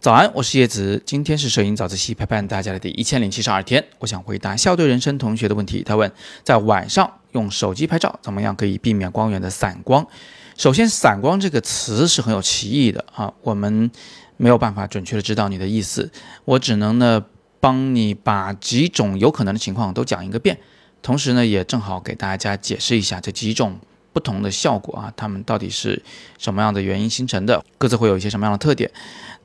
早安，我是叶子，今天是摄影早自习陪伴大家的第一千零七十二天。我想回答校对人生同学的问题。他问，在晚上用手机拍照，怎么样可以避免光源的散光？首先，“散光”这个词是很有歧义的啊，我们没有办法准确的知道你的意思，我只能呢帮你把几种有可能的情况都讲一个遍，同时呢也正好给大家解释一下这几种。不同的效果啊，它们到底是什么样的原因形成的？各自会有一些什么样的特点？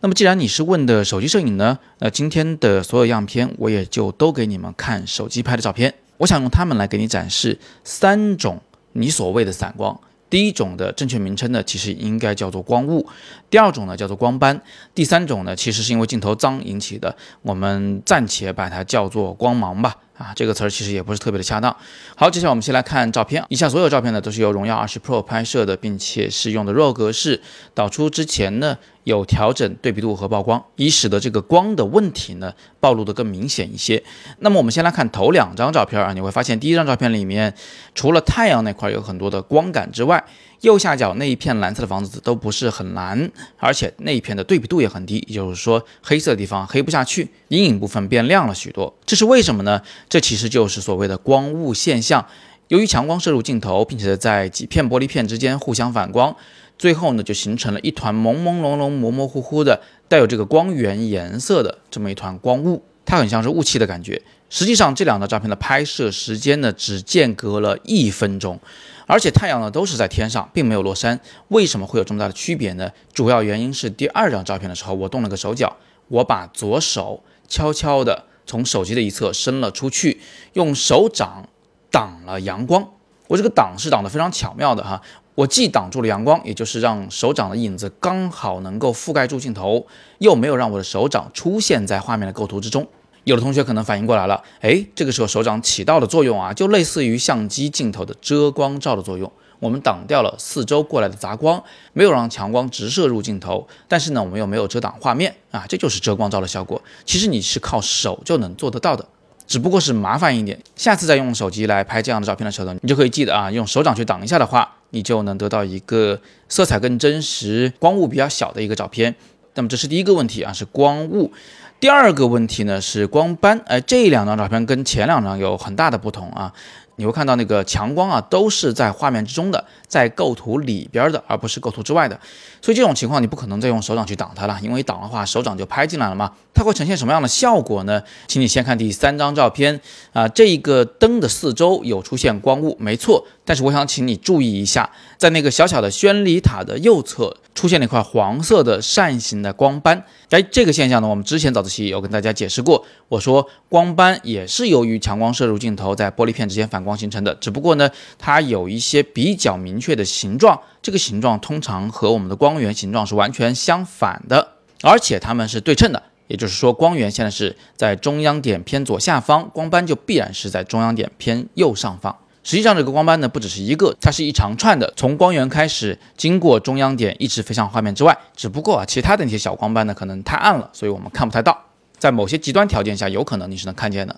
那么既然你是问的手机摄影呢，那今天的所有样片我也就都给你们看手机拍的照片。我想用它们来给你展示三种你所谓的散光。第一种的正确名称呢，其实应该叫做光雾；第二种呢叫做光斑；第三种呢，其实是因为镜头脏引起的，我们暂且把它叫做光芒吧。啊，这个词儿其实也不是特别的恰当。好，接下来我们先来看照片。以下所有照片呢都是由荣耀二十 Pro 拍摄的，并且是用的 RAW 格式。导出之前呢有调整对比度和曝光，以使得这个光的问题呢暴露的更明显一些。那么我们先来看头两张照片啊，你会发现第一张照片里面除了太阳那块有很多的光感之外，右下角那一片蓝色的房子都不是很蓝，而且那一片的对比度也很低，也就是说黑色的地方黑不下去，阴影部分变亮了许多。这是为什么呢？这其实就是所谓的光雾现象。由于强光射入镜头，并且在几片玻璃片之间互相反光，最后呢就形成了一团朦朦胧胧、模模糊糊的带有这个光源颜色的这么一团光雾，它很像是雾气的感觉。实际上这两张照片的拍摄时间呢只间隔了一分钟。而且太阳呢都是在天上，并没有落山。为什么会有这么大的区别呢？主要原因是第二张照片的时候，我动了个手脚，我把左手悄悄地从手机的一侧伸了出去，用手掌挡了阳光。我这个挡是挡得非常巧妙的哈，我既挡住了阳光，也就是让手掌的影子刚好能够覆盖住镜头，又没有让我的手掌出现在画面的构图之中。有的同学可能反应过来了，哎，这个时候手掌起到的作用啊，就类似于相机镜头的遮光罩的作用。我们挡掉了四周过来的杂光，没有让强光直射入镜头，但是呢，我们又没有遮挡画面啊，这就是遮光罩的效果。其实你是靠手就能做得到的，只不过是麻烦一点。下次再用手机来拍这样的照片的时候呢，你就可以记得啊，用手掌去挡一下的话，你就能得到一个色彩更真实、光雾比较小的一个照片。那么这是第一个问题啊，是光雾。第二个问题呢是光斑，哎，这两张照片跟前两张有很大的不同啊。你会看到那个强光啊，都是在画面之中的，在构图里边的，而不是构图之外的。所以这种情况你不可能再用手掌去挡它了，因为挡的话手掌就拍进来了嘛。它会呈现什么样的效果呢？请你先看第三张照片啊，这一个灯的四周有出现光雾，没错。但是我想请你注意一下，在那个小小的宣礼塔的右侧出现了一块黄色的扇形的光斑。哎，这个现象呢，我们之前早自习有跟大家解释过。我说光斑也是由于强光射入镜头，在玻璃片之间反光形成的，只不过呢，它有一些比较明确的形状，这个形状通常和我们的光源形状是完全相反的，而且它们是对称的。也就是说，光源现在是在中央点偏左下方，光斑就必然是在中央点偏右上方。实际上，这个光斑呢不只是一个，它是一长串的，从光源开始，经过中央点，一直飞向画面之外。只不过啊，其他的那些小光斑呢，可能太暗了，所以我们看不太到。在某些极端条件下，有可能你是能看见的。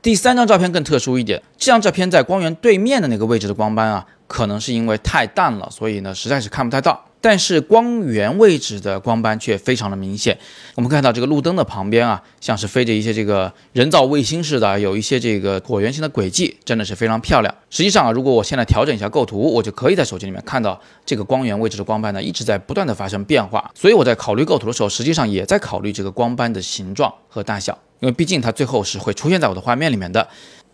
第三张照片更特殊一点，这张照片在光源对面的那个位置的光斑啊，可能是因为太淡了，所以呢，实在是看不太到。但是光源位置的光斑却非常的明显。我们看到这个路灯的旁边啊，像是飞着一些这个人造卫星似的，有一些这个椭圆形的轨迹，真的是非常漂亮。实际上啊，如果我现在调整一下构图，我就可以在手机里面看到这个光源位置的光斑呢，一直在不断的发生变化。所以我在考虑构图的时候，实际上也在考虑这个光斑的形状和大小，因为毕竟它最后是会出现在我的画面里面的。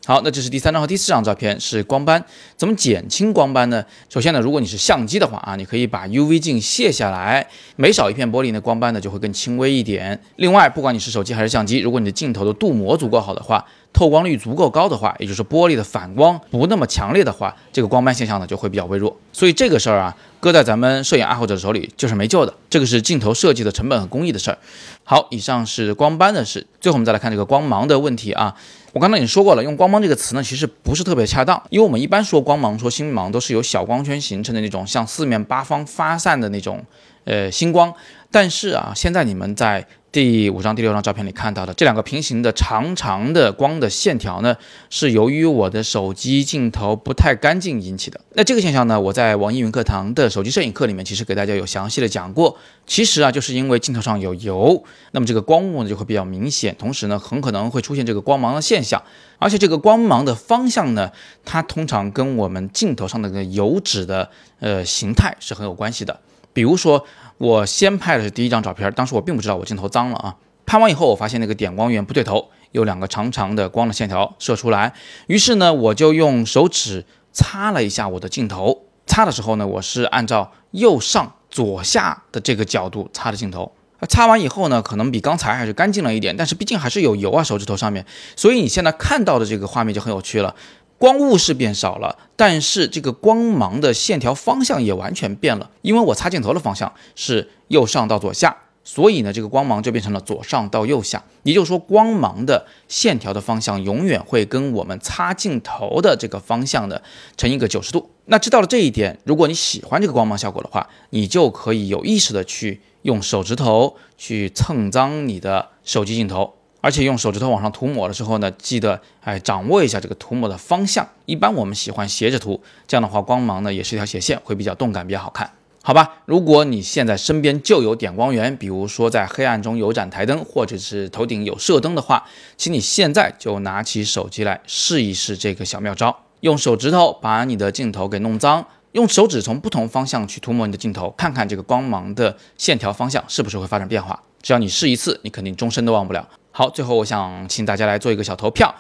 好，那这是第三张和第四张照片，是光斑。怎么减轻光斑呢？首先呢，如果你是相机的话啊，你可以把 UV 镜卸下来，每少一片玻璃呢，光斑呢就会更轻微一点。另外，不管你是手机还是相机，如果你的镜头的镀膜足够好的话，透光率足够高的话，也就是玻璃的反光不那么强烈的话，这个光斑现象呢就会比较微弱。所以这个事儿啊，搁在咱们摄影爱好者手里就是没救的。这个是镜头设计的成本和工艺的事儿。好，以上是光斑的事。最后我们再来看这个光芒的问题啊。我刚才已经说过了，用光芒这个词呢，其实不是特别恰当，因为我们一般说光芒、说星芒都是由小光圈形成的那种向四面八方发散的那种呃星光。但是啊，现在你们在第五张、第六张照片里看到的这两个平行的长长的光的线条呢，是由于我的手机镜头不太干净引起的。那这个现象呢，我在网易云课堂的手机摄影课里面其实给大家有详细的讲过。其实啊，就是因为镜头上有油，那么这个光雾呢就会比较明显，同时呢，很可能会出现这个光芒的现象。而且这个光芒的方向呢，它通常跟我们镜头上的个油脂的呃形态是很有关系的。比如说。我先拍的是第一张照片，当时我并不知道我镜头脏了啊。拍完以后，我发现那个点光源不对头，有两个长长的光的线条射出来。于是呢，我就用手指擦了一下我的镜头。擦的时候呢，我是按照右上左下的这个角度擦的镜头。擦完以后呢，可能比刚才还是干净了一点，但是毕竟还是有油啊，手指头上面。所以你现在看到的这个画面就很有趣了。光雾是变少了，但是这个光芒的线条方向也完全变了。因为我擦镜头的方向是右上到左下，所以呢，这个光芒就变成了左上到右下。也就是说，光芒的线条的方向永远会跟我们擦镜头的这个方向的成一个九十度。那知道了这一点，如果你喜欢这个光芒效果的话，你就可以有意识的去用手指头去蹭脏你的手机镜头。而且用手指头往上涂抹的时候呢，记得哎掌握一下这个涂抹的方向。一般我们喜欢斜着涂，这样的话光芒呢也是一条斜线，会比较动感，比较好看，好吧？如果你现在身边就有点光源，比如说在黑暗中有盏台灯，或者是头顶有射灯的话，请你现在就拿起手机来试一试这个小妙招，用手指头把你的镜头给弄脏，用手指从不同方向去涂抹你的镜头，看看这个光芒的线条方向是不是会发生变化。只要你试一次，你肯定终身都忘不了。好，最后我想请大家来做一个小投票，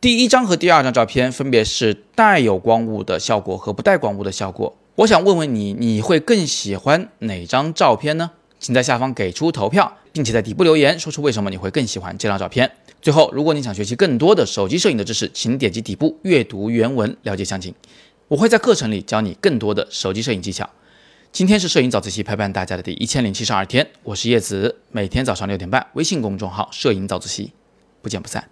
第一张和第二张照片分别是带有光雾的效果和不带光雾的效果。我想问问你，你会更喜欢哪张照片呢？请在下方给出投票，并且在底部留言，说出为什么你会更喜欢这张照片。最后，如果你想学习更多的手机摄影的知识，请点击底部阅读原文了解详情。我会在课程里教你更多的手机摄影技巧。今天是摄影早自习陪伴大家的第一千零七十二天，我是叶子，每天早上六点半，微信公众号“摄影早自习”，不见不散。